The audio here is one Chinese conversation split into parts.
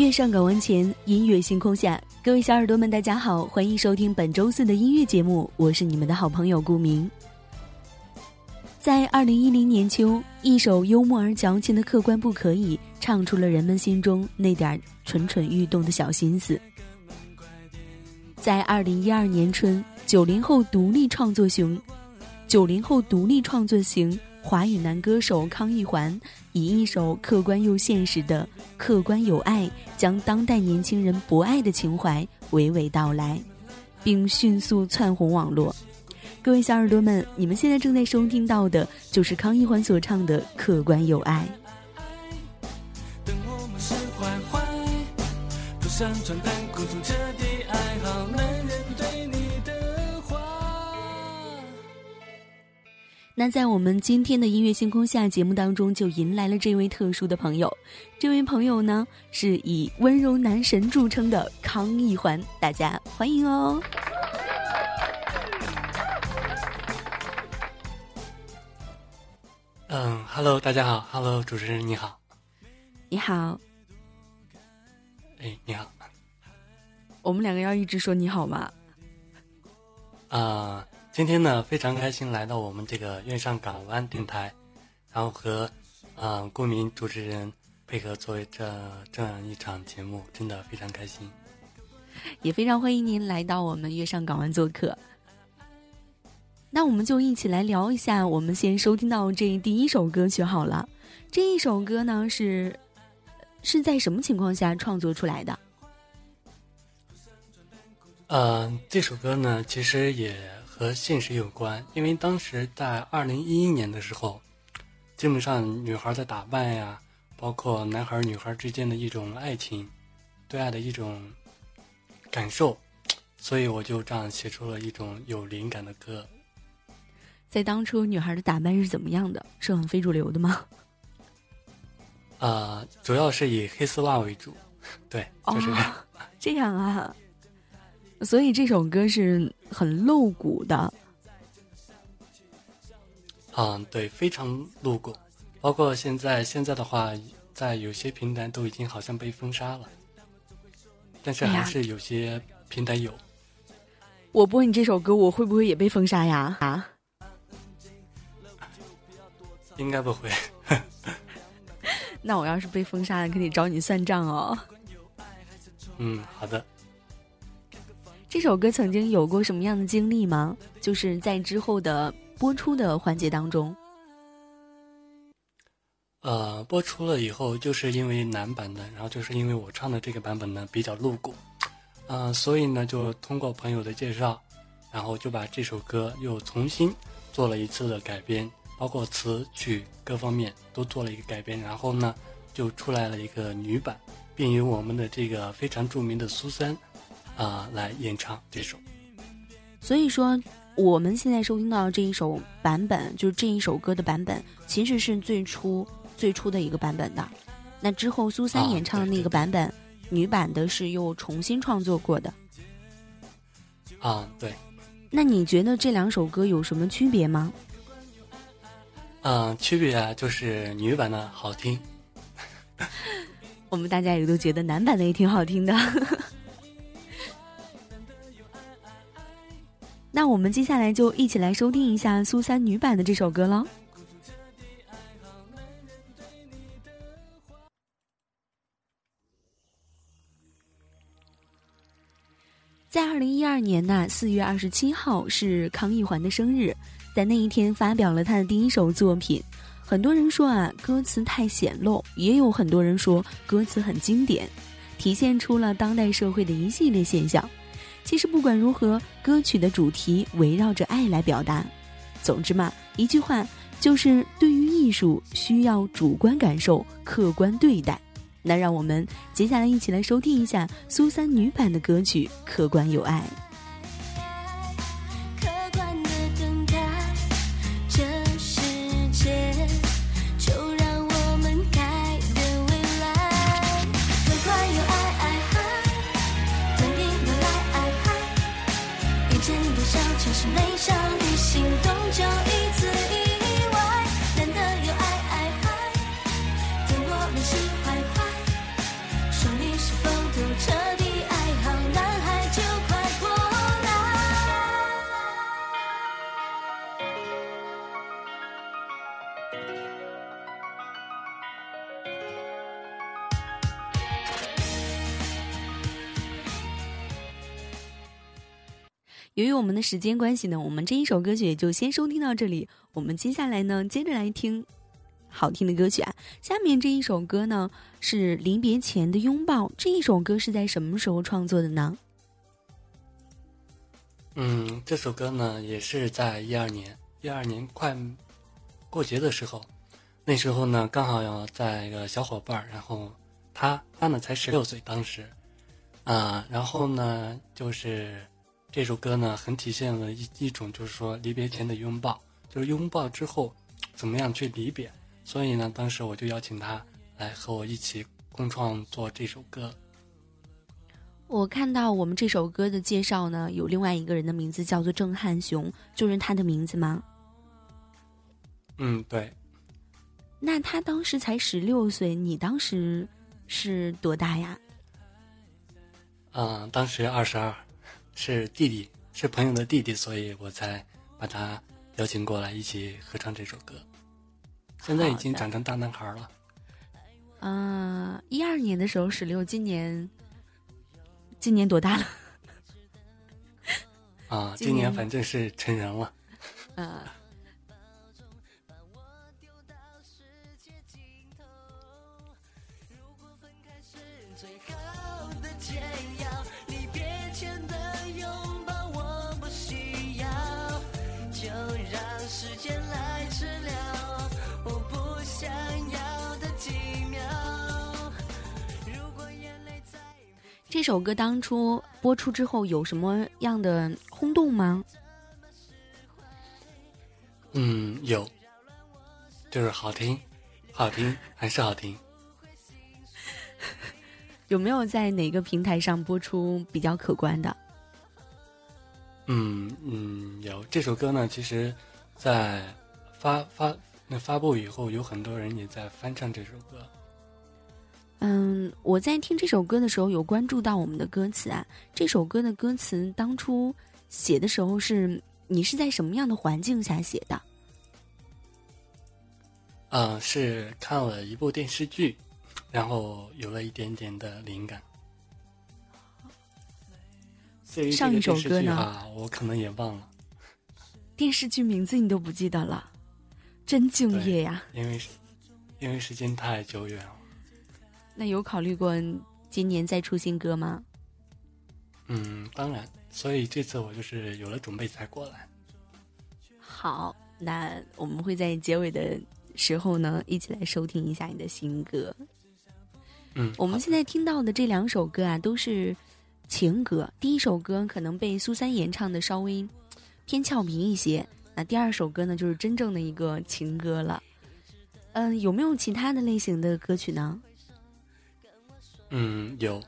月上港湾前，音乐星空下，各位小耳朵们，大家好，欢迎收听本周四的音乐节目，我是你们的好朋友顾明。在二零一零年秋，一首幽默而矫情的《客官不可以》，唱出了人们心中那点蠢蠢欲动的小心思。在二零一二年春，九零后独立创作型，九零后独立创作型华语男歌手康一环，以一首客观又现实的《客观有爱》，将当代年轻人博爱的情怀娓娓道来，并迅速窜红网络。各位小耳朵们，你们现在正在收听到的，就是康一环所唱的《客观有爱》。爱好男人那在我们今天的音乐星空下节目当中，就迎来了这位特殊的朋友。这位朋友呢，是以温柔男神著称的康一环，大家欢迎哦。嗯，Hello，大家好，Hello，主持人你好，你好，哎，你好，我们两个要一直说你好吗？啊，今天呢非常开心来到我们这个月上港湾电台，然后和嗯顾明主持人配合作为这这样一场节目，真的非常开心，也非常欢迎您来到我们月上港湾做客。那我们就一起来聊一下，我们先收听到这第一首歌曲好了。这一首歌呢是是在什么情况下创作出来的？呃，这首歌呢其实也和现实有关，因为当时在二零一一年的时候，基本上女孩的打扮呀，包括男孩女孩之间的一种爱情，对爱的一种感受，所以我就这样写出了一种有灵感的歌。在当初，女孩的打扮是怎么样的？是很非主流的吗？呃，主要是以黑丝袜为主，对，就是这样啊。所以这首歌是很露骨的。嗯，对，非常露骨。包括现在，现在的话，在有些平台都已经好像被封杀了，但是还是有些平台有。我播你这首歌，我会不会也被封杀呀？啊？应该不会。那我要是被封杀了，可得找你算账哦。嗯，好的。这首歌曾经有过什么样的经历吗？就是在之后的播出的环节当中。呃，播出了以后，就是因为男版的，然后就是因为我唱的这个版本呢比较露骨，嗯，所以呢就通过朋友的介绍，然后就把这首歌又重新做了一次的改编。包括词曲各方面都做了一个改编，然后呢，就出来了一个女版，并与我们的这个非常著名的苏三，啊，来演唱这首。所以说，我们现在收听到这一首版本，就是这一首歌的版本，其实是最初最初的一个版本的。那之后，苏三演唱的那个版本，女版的是又重新创作过的。啊，对。那你觉得这两首歌有什么区别吗？嗯，区别啊，就是女版的好听。我们大家也都觉得男版的也挺好听的。那我们接下来就一起来收听一下苏三女版的这首歌喽。在二零一二年呢，四月二十七号是康一环的生日。在那一天发表了他的第一首作品，很多人说啊歌词太显露，也有很多人说歌词很经典，体现出了当代社会的一系列现象。其实不管如何，歌曲的主题围绕着爱来表达。总之嘛，一句话就是对于艺术需要主观感受，客观对待。那让我们接下来一起来收听一下苏三女版的歌曲《客观有爱》。我们的时间关系呢，我们这一首歌曲也就先收听到这里。我们接下来呢，接着来听好听的歌曲啊。下面这一首歌呢是临别前的拥抱，这一首歌是在什么时候创作的呢？嗯，这首歌呢也是在一二年，一二年快过节的时候，那时候呢刚好要在一个小伙伴，然后他他呢才十六岁，当时。啊，然后呢，就是这首歌呢，很体现了一一种，就是说离别前的拥抱，就是拥抱之后怎么样去离别。所以呢，当时我就邀请他来和我一起共创作这首歌。我看到我们这首歌的介绍呢，有另外一个人的名字叫做郑汉雄，就是他的名字吗？嗯，对。那他当时才十六岁，你当时是多大呀？嗯，当时二十二，是弟弟，是朋友的弟弟，所以我才把他邀请过来一起合唱这首歌。现在已经长成大男孩了。嗯，一二年的时候十六，今年今年多大了？啊，今年反正是成人了。嗯。这首歌当初播出之后有什么样的轰动吗？嗯，有，就是好听，好听，还是好听。有没有在哪个平台上播出比较可观的？嗯嗯，有。这首歌呢，其实，在发发那发布以后，有很多人也在翻唱这首歌。嗯，我在听这首歌的时候有关注到我们的歌词啊。这首歌的歌词当初写的时候是你是在什么样的环境下写的？嗯，是看了一部电视剧，然后有了一点点的灵感。上一首歌呢？我可能也忘了。电视剧名字你都不记得了，真敬业呀！因为因为时间太久远了。那有考虑过今年再出新歌吗？嗯，当然。所以这次我就是有了准备才过来。好，那我们会在结尾的时候呢，一起来收听一下你的新歌。嗯，我们现在听到的这两首歌啊，都是情歌。第一首歌可能被苏三演唱的稍微偏俏皮一些，那第二首歌呢，就是真正的一个情歌了。嗯，有没有其他的类型的歌曲呢？嗯，有，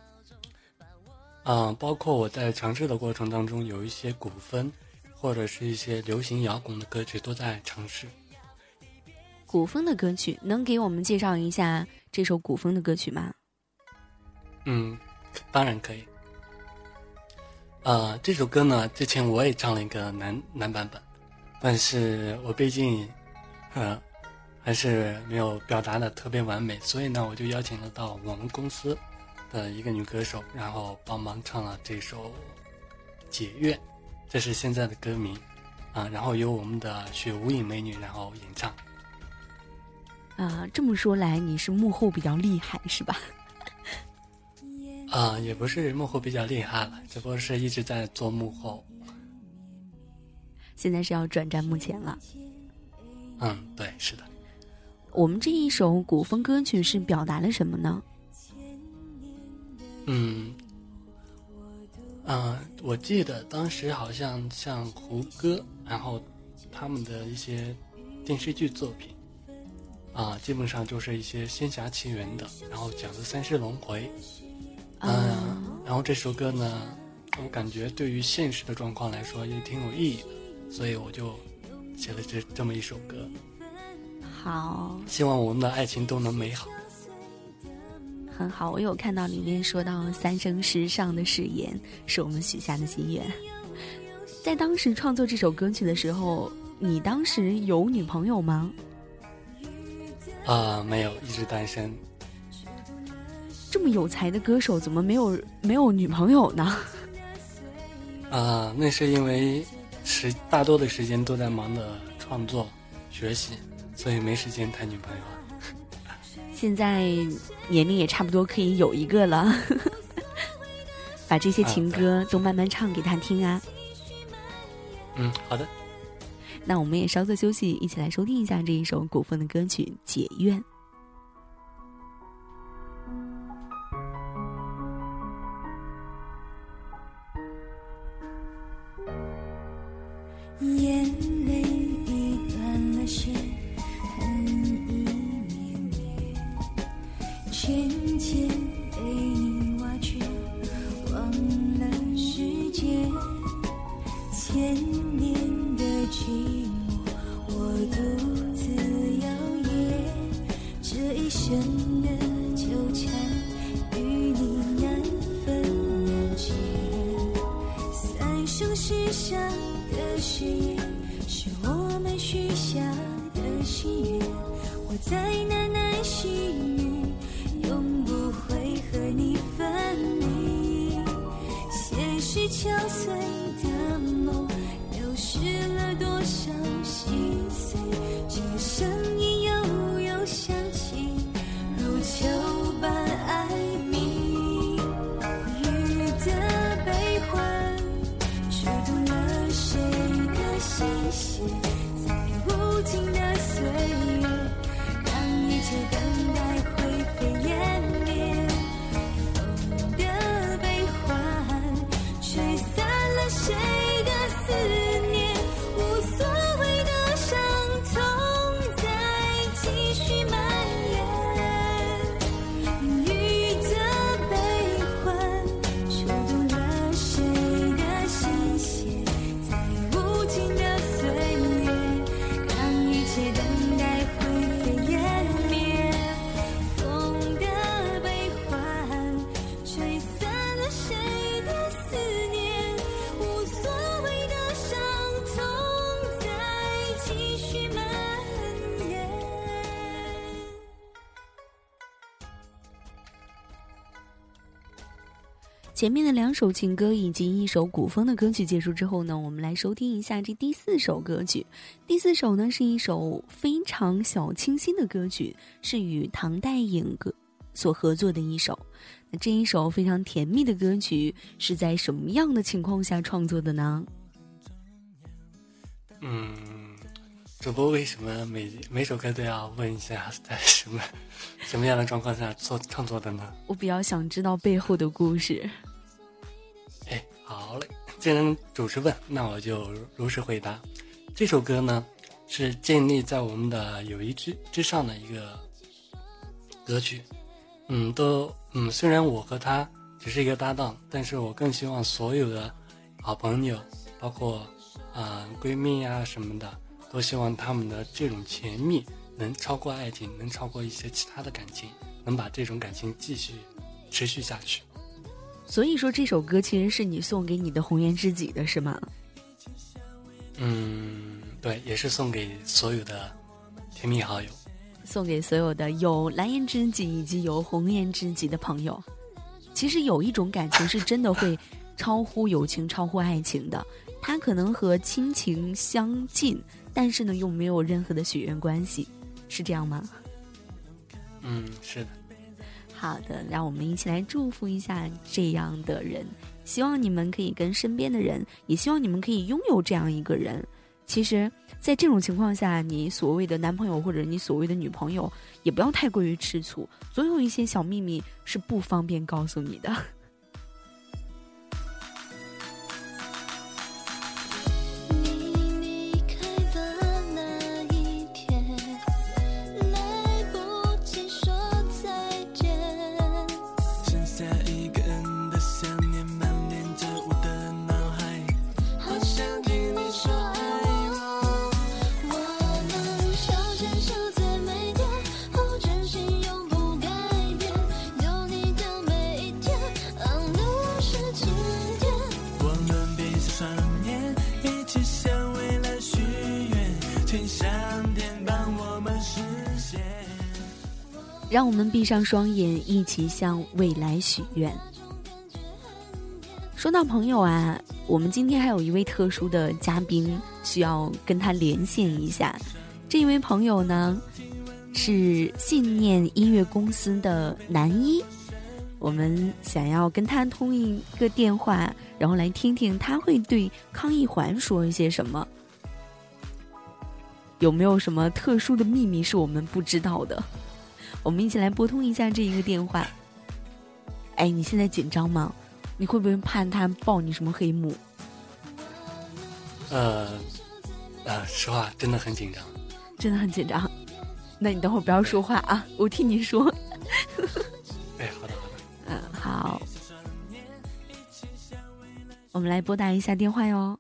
啊，包括我在尝试的过程当中，有一些古风，或者是一些流行摇滚的歌曲都在尝试。古风的歌曲，能给我们介绍一下这首古风的歌曲吗？嗯，当然可以。呃，这首歌呢，之前我也唱了一个男男版本，但是我毕竟，呃，还是没有表达的特别完美，所以呢，我就邀请了到我们公司。的一个女歌手，然后帮忙唱了这首《解怨》，这是现在的歌名啊。然后由我们的雪无影美女然后演唱。啊，这么说来，你是幕后比较厉害是吧？啊，也不是幕后比较厉害了，只不过是一直在做幕后。现在是要转战幕前了。嗯，对，是的。我们这一首古风歌曲是表达了什么呢？嗯，嗯，我记得当时好像像胡歌，然后他们的一些电视剧作品，啊，基本上就是一些仙侠奇缘的，然后讲的三世轮回，嗯，然后这首歌呢，我感觉对于现实的状况来说也挺有意义的，所以我就写了这这么一首歌。好，希望我们的爱情都能美好。很好，我有看到里面说到三生石上的誓言是我们许下的心愿。在当时创作这首歌曲的时候，你当时有女朋友吗？啊，没有，一直单身。这么有才的歌手，怎么没有没有女朋友呢？啊，那是因为时大多的时间都在忙着创作、学习，所以没时间谈女朋友。现在年龄也差不多可以有一个了，把这些情歌都慢慢唱给他听啊。嗯，好的。那我们也稍作休息，一起来收听一下这一首古风的歌曲《解怨》。千年的寂寞我独自摇曳这一生的纠缠与你难分难解三生石上的誓言是我们许下的心愿我在你前面的两首情歌以及一首古风的歌曲结束之后呢，我们来收听一下这第四首歌曲。第四首呢是一首非常小清新的歌曲，是与唐代影歌所合作的一首。那这一首非常甜蜜的歌曲是在什么样的情况下创作的呢？嗯，主播为什么每每首歌都要问一下在什么什么样的状况下做创作的呢？我比较想知道背后的故事。好嘞，既然主持问，那我就如实回答。这首歌呢，是建立在我们的友谊之之上的一个歌曲。嗯，都嗯，虽然我和他只是一个搭档，但是我更希望所有的好朋友，包括啊闺蜜啊什么的，都希望他们的这种甜蜜能超过爱情，能超过一些其他的感情，能把这种感情继续持续下去。所以说这首歌其实是你送给你的红颜知己的是吗？嗯，对，也是送给所有的甜蜜好友，送给所有的有蓝颜知己以及有红颜知己的朋友。其实有一种感情是真的会超乎友情、超乎爱情的，它可能和亲情相近，但是呢又没有任何的血缘关系，是这样吗？嗯，是的。好的，让我们一起来祝福一下这样的人。希望你们可以跟身边的人，也希望你们可以拥有这样一个人。其实，在这种情况下，你所谓的男朋友或者你所谓的女朋友，也不要太过于吃醋，总有一些小秘密是不方便告诉你的。让我们闭上双眼，一起向未来许愿。说到朋友啊，我们今天还有一位特殊的嘉宾需要跟他连线一下。这一位朋友呢，是信念音乐公司的男一。我们想要跟他通一个电话，然后来听听他会对康一环说一些什么。有没有什么特殊的秘密是我们不知道的？我们一起来拨通一下这一个电话。哎，你现在紧张吗？你会不会怕他爆你什么黑幕？呃，呃，实话，真的很紧张，真的很紧张。那你等会儿不要说话啊，我替你说。哎，好的，好的。嗯，好。我们来拨打一下电话哟。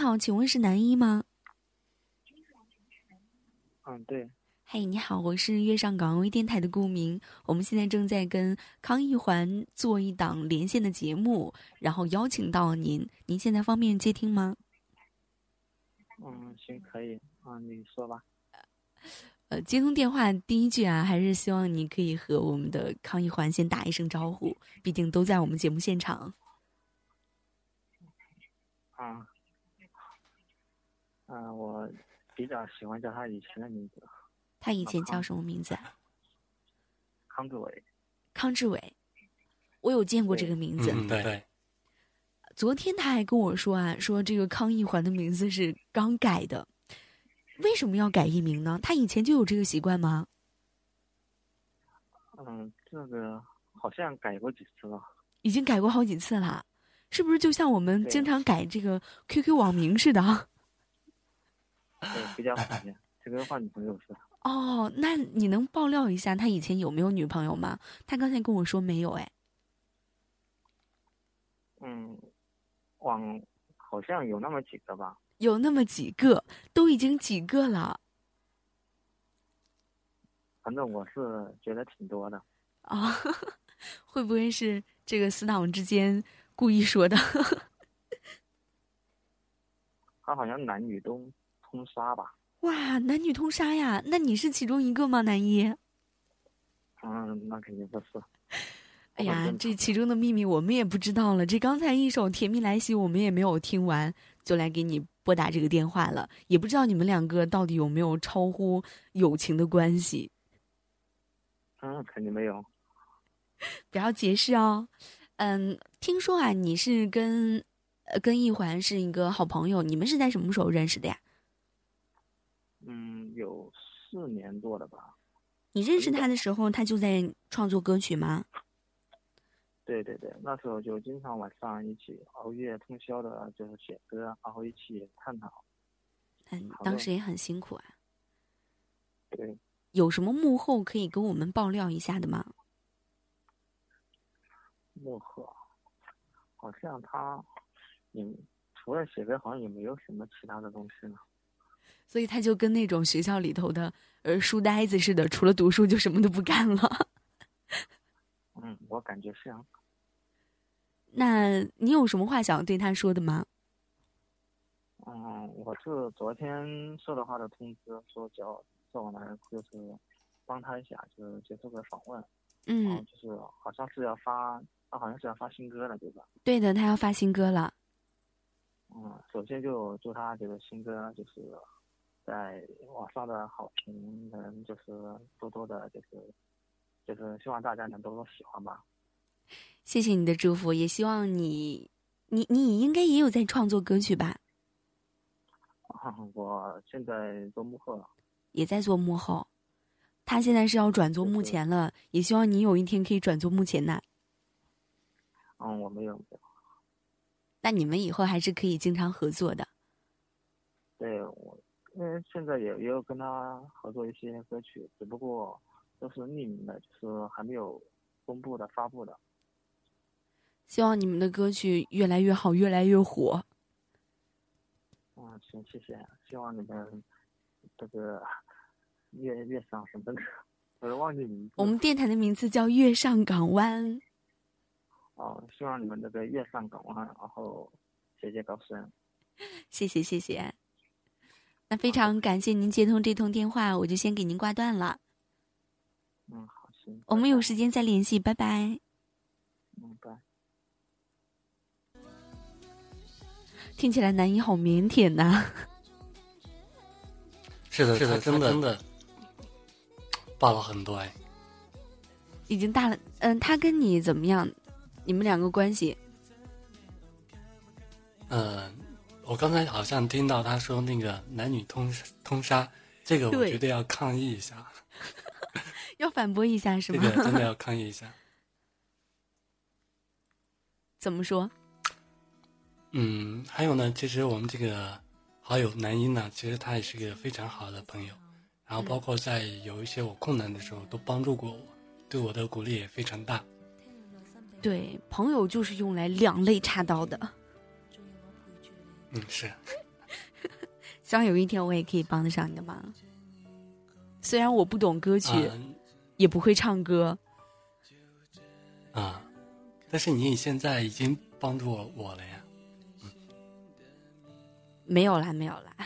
好，请问是男一吗？嗯，对。嘿，你好，我是月上港微电台的顾明，我们现在正在跟康一环做一档连线的节目，然后邀请到您，您现在方便接听吗？嗯，行，可以，啊，你说吧。呃，接通电话第一句啊，还是希望你可以和我们的康一环先打一声招呼，毕竟都在我们节目现场。啊，嗯，我比较喜欢叫他以前的名字。他以前叫什么名字？康志伟。康志伟，我有见过这个名字。对对。昨天他还跟我说啊，说这个康一环的名字是刚改的，为什么要改艺名呢？他以前就有这个习惯吗？嗯，这个好像改过几次了。已经改过好几次了。是不是就像我们经常改这个 QQ 网名似的？对，比较普遍。这个换女朋友是。哦，那你能爆料一下他以前有没有女朋友吗？他刚才跟我说没有，哎。嗯，往好像有那么几个吧。有那么几个，都已经几个了。反正我是觉得挺多的。啊，会不会是这个死党之间？故意说的，他好像男女都通杀吧？哇，男女通杀呀？那你是其中一个吗，男一？嗯，那肯定不是。哎呀，这其中的秘密我们也不知道了。这刚才一首《甜蜜来袭》我们也没有听完，就来给你拨打这个电话了。也不知道你们两个到底有没有超乎友情的关系？嗯，肯定没有。不要解释哦。嗯，听说啊，你是跟呃跟一环是一个好朋友，你们是在什么时候认识的呀？嗯，有四年多了吧。你认识他的时候，他就在创作歌曲吗？对对对，那时候就经常晚上一起熬夜通宵的，就是写歌，然后一起探讨。嗯，当时也很辛苦啊。对。有什么幕后可以跟我们爆料一下的吗？幕后，好像他，也除了写歌，好像也没有什么其他的东西呢。所以他就跟那种学校里头的呃书呆子似的，除了读书就什么都不干了。嗯，我感觉是啊。那你有什么话想对他说的吗？嗯，我是昨天收到他的通知，说叫叫我来，就是帮他一下，就是接受个访问。嗯，就是好像是要发。他好像是要发新歌了，对吧？对的，他要发新歌了。嗯，首先就祝他这个新歌就是在网上的好评能就是多多的，就是就是希望大家能多多喜欢吧。谢谢你的祝福，也希望你你你应该也有在创作歌曲吧？啊，我现在做幕后了，也在做幕后。他现在是要转做幕前了，也希望你有一天可以转做幕前呐。嗯，我没有没有。那你们以后还是可以经常合作的。对，我因为现在也也有跟他合作一些歌曲，只不过都是匿名的，就是还没有公布的发布的。希望你们的歌曲越来越好，越来越火。嗯，行，谢谢。希望你们这个越越上什么的，我忘记名字。我们电台的名字叫月上港湾。哦，希望你们这个月上港湾，然后节节高升。谢谢谢谢。那非常感谢您接通这通电话，我就先给您挂断了。嗯，好，行。我们有时间再联系，拜拜。嗯，拜。听起来男一好腼腆呐。是的，是的，真的真的，爆了很多哎。已经大了，嗯，他跟你怎么样？你们两个关系？嗯，我刚才好像听到他说那个男女通通杀，这个我觉得要抗议一下。要反驳一下是吗？这个真的要 抗议一下。怎么说？嗯，还有呢，其实我们这个好友男一呢，其实他也是个非常好的朋友，然后包括在有一些我困难的时候都帮助过我。对我的鼓励也非常大。对，朋友就是用来两肋插刀的。嗯，是。希望有一天我也可以帮得上你的忙。虽然我不懂歌曲，也不会唱歌。啊，但是你现在已经帮助我我了呀。嗯。没有啦，没有啦。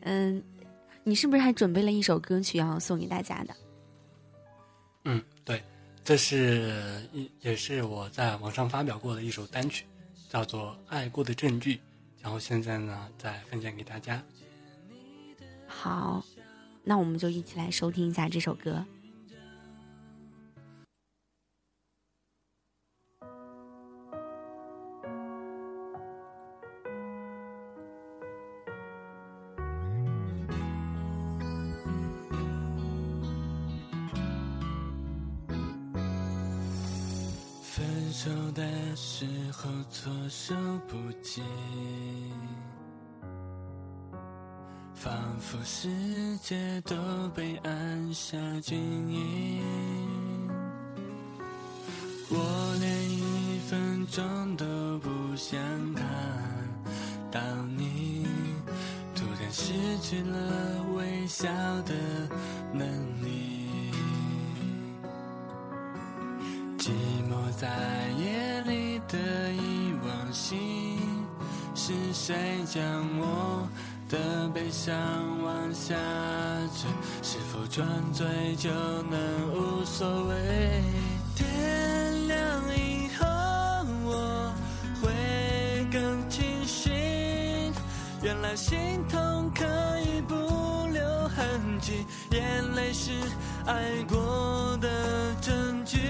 嗯。你是不是还准备了一首歌曲要送给大家的？嗯，对，这是一也是我在网上发表过的一首单曲，叫做《爱过的证据》，然后现在呢再分享给大家。好，那我们就一起来收听一下这首歌。走的时候措手不及，仿佛世界都被按下静音，我连一分钟都不想看到你，突然失去了微笑的能力。在夜里的遗忘性，是谁将我的悲伤往下坠？是否转醉就能无所谓？天亮以后我会更清醒，原来心痛可以不留痕迹，眼泪是爱过的证据。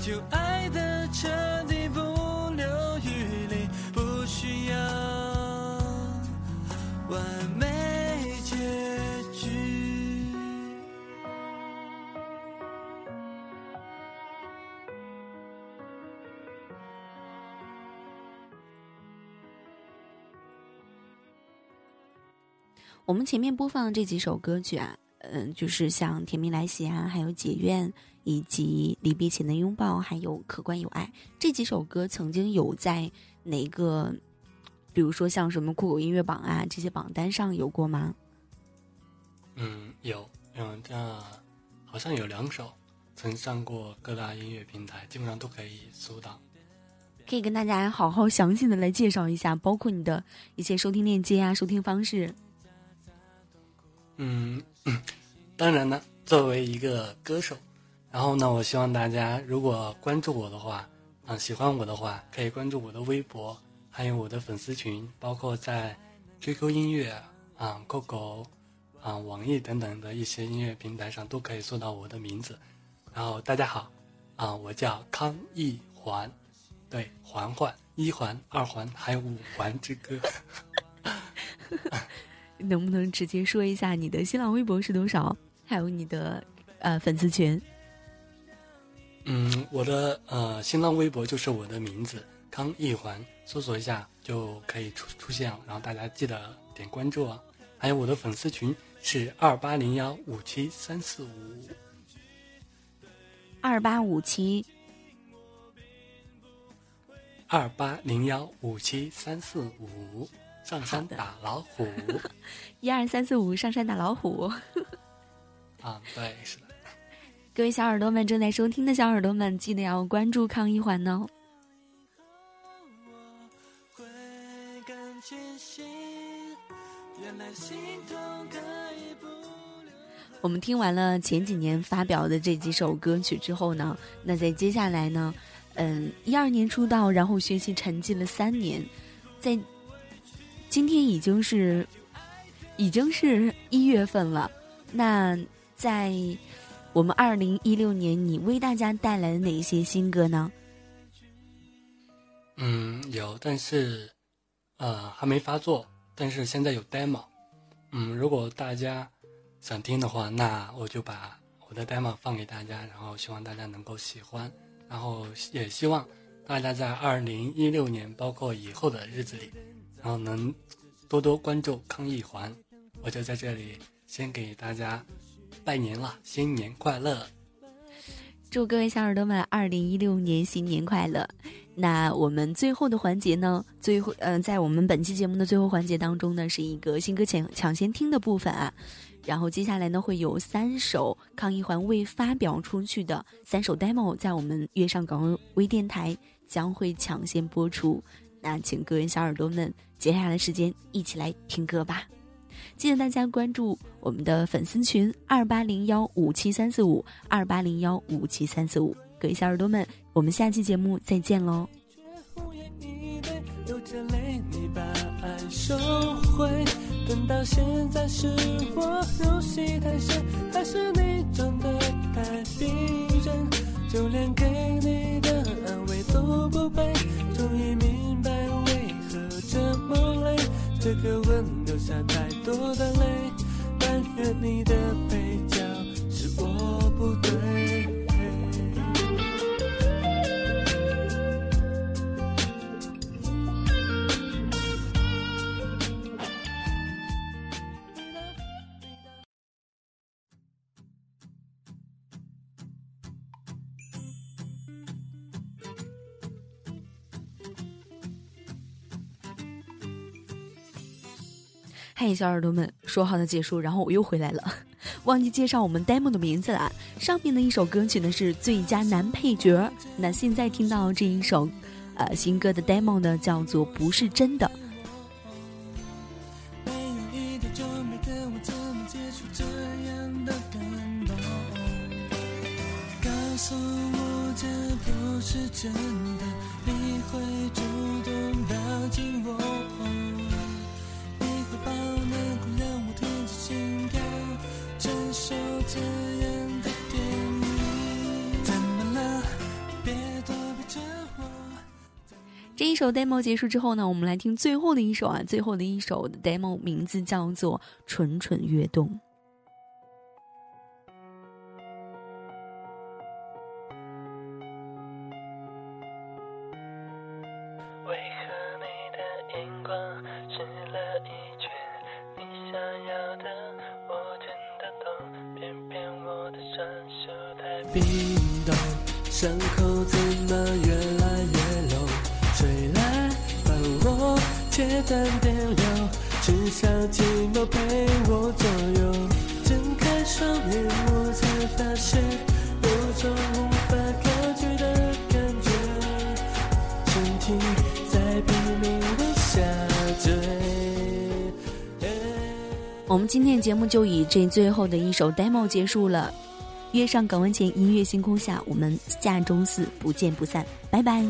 就爱的彻底，不留余力，不需要完美结局。我们前面播放这几首歌曲啊，嗯，就是像《甜蜜来袭》啊，还有《解怨》，以及《离别前的拥抱》，还有《可观有爱》这几首歌，曾经有在哪个，比如说像什么酷狗音乐榜啊这些榜单上有过吗？嗯，有，嗯，这好像有两首曾上过各大音乐平台，基本上都可以搜到。可以跟大家好好详细的来介绍一下，包括你的一些收听链接啊，收听方式。嗯，当然呢，作为一个歌手，然后呢，我希望大家如果关注我的话，啊，喜欢我的话，可以关注我的微博，还有我的粉丝群，包括在 QQ 音乐啊、酷狗啊、网易等等的一些音乐平台上都可以搜到我的名字。然后大家好，啊，我叫康一环，对，环环一环、二环还有五环之歌。能不能直接说一下你的新浪微博是多少？还有你的呃粉丝群？嗯，我的呃新浪微博就是我的名字康一环，搜索一下就可以出出现了。然后大家记得点关注啊！还有我的粉丝群是二八零幺五七三四五二八五七二八零幺五七三四五。上山打老虎，一二三四五，上山打老虎。啊，啊，对，是的。各位小耳朵们，正在收听的小耳朵们，记得要关注康一环哦。我们听完了前几年发表的这几首歌曲之后呢，那在接下来呢，嗯，一二年出道，然后学习沉寂了三年，在今天已经是已经是一月份了。那在我们二零一六年，你为大家带来了哪一些新歌呢？嗯，有，但是呃还没发作，但是现在有 demo。嗯，如果大家。想听的话，那我就把我的 demo 放给大家，然后希望大家能够喜欢，然后也希望大家在二零一六年，包括以后的日子里，然后能多多关注康一环。我就在这里先给大家拜年了，新年快乐！祝各位小耳朵们二零一六年新年快乐！那我们最后的环节呢？最后，嗯，在我们本期节目的最后环节当中呢，是一个新歌抢抢先听的部分啊。然后接下来呢，会有三首康一环未发表出去的三首 demo，在我们月上港微电台将会抢先播出。那请各位小耳朵们，接下来的时间一起来听歌吧。记得大家关注我们的粉丝群二八零幺五七三四五二八零幺五七三四五。各位小耳朵们，我们下期节目再见喽。等到现在，是我入戏太深，还是你装的太逼人？就连给你的安慰都不配，这个吻留下太多的泪，但愿你的配角是我不对。小耳朵们，说好的结束，然后我又回来了，忘记介绍我们 demo 的名字了。上面的一首歌曲呢是最佳男配角，那现在听到这一首，呃，新歌的 demo 呢叫做不是真的。告诉我这不是真的，你会主动抱紧我。一首 demo 结束之后呢，我们来听最后的一首啊，最后的一首 demo 名字叫做《蠢蠢欲动》。我们今天的节目就以这最后的一首 demo 结束了。约上港湾前音乐星空下，我们下周四不见不散，拜拜。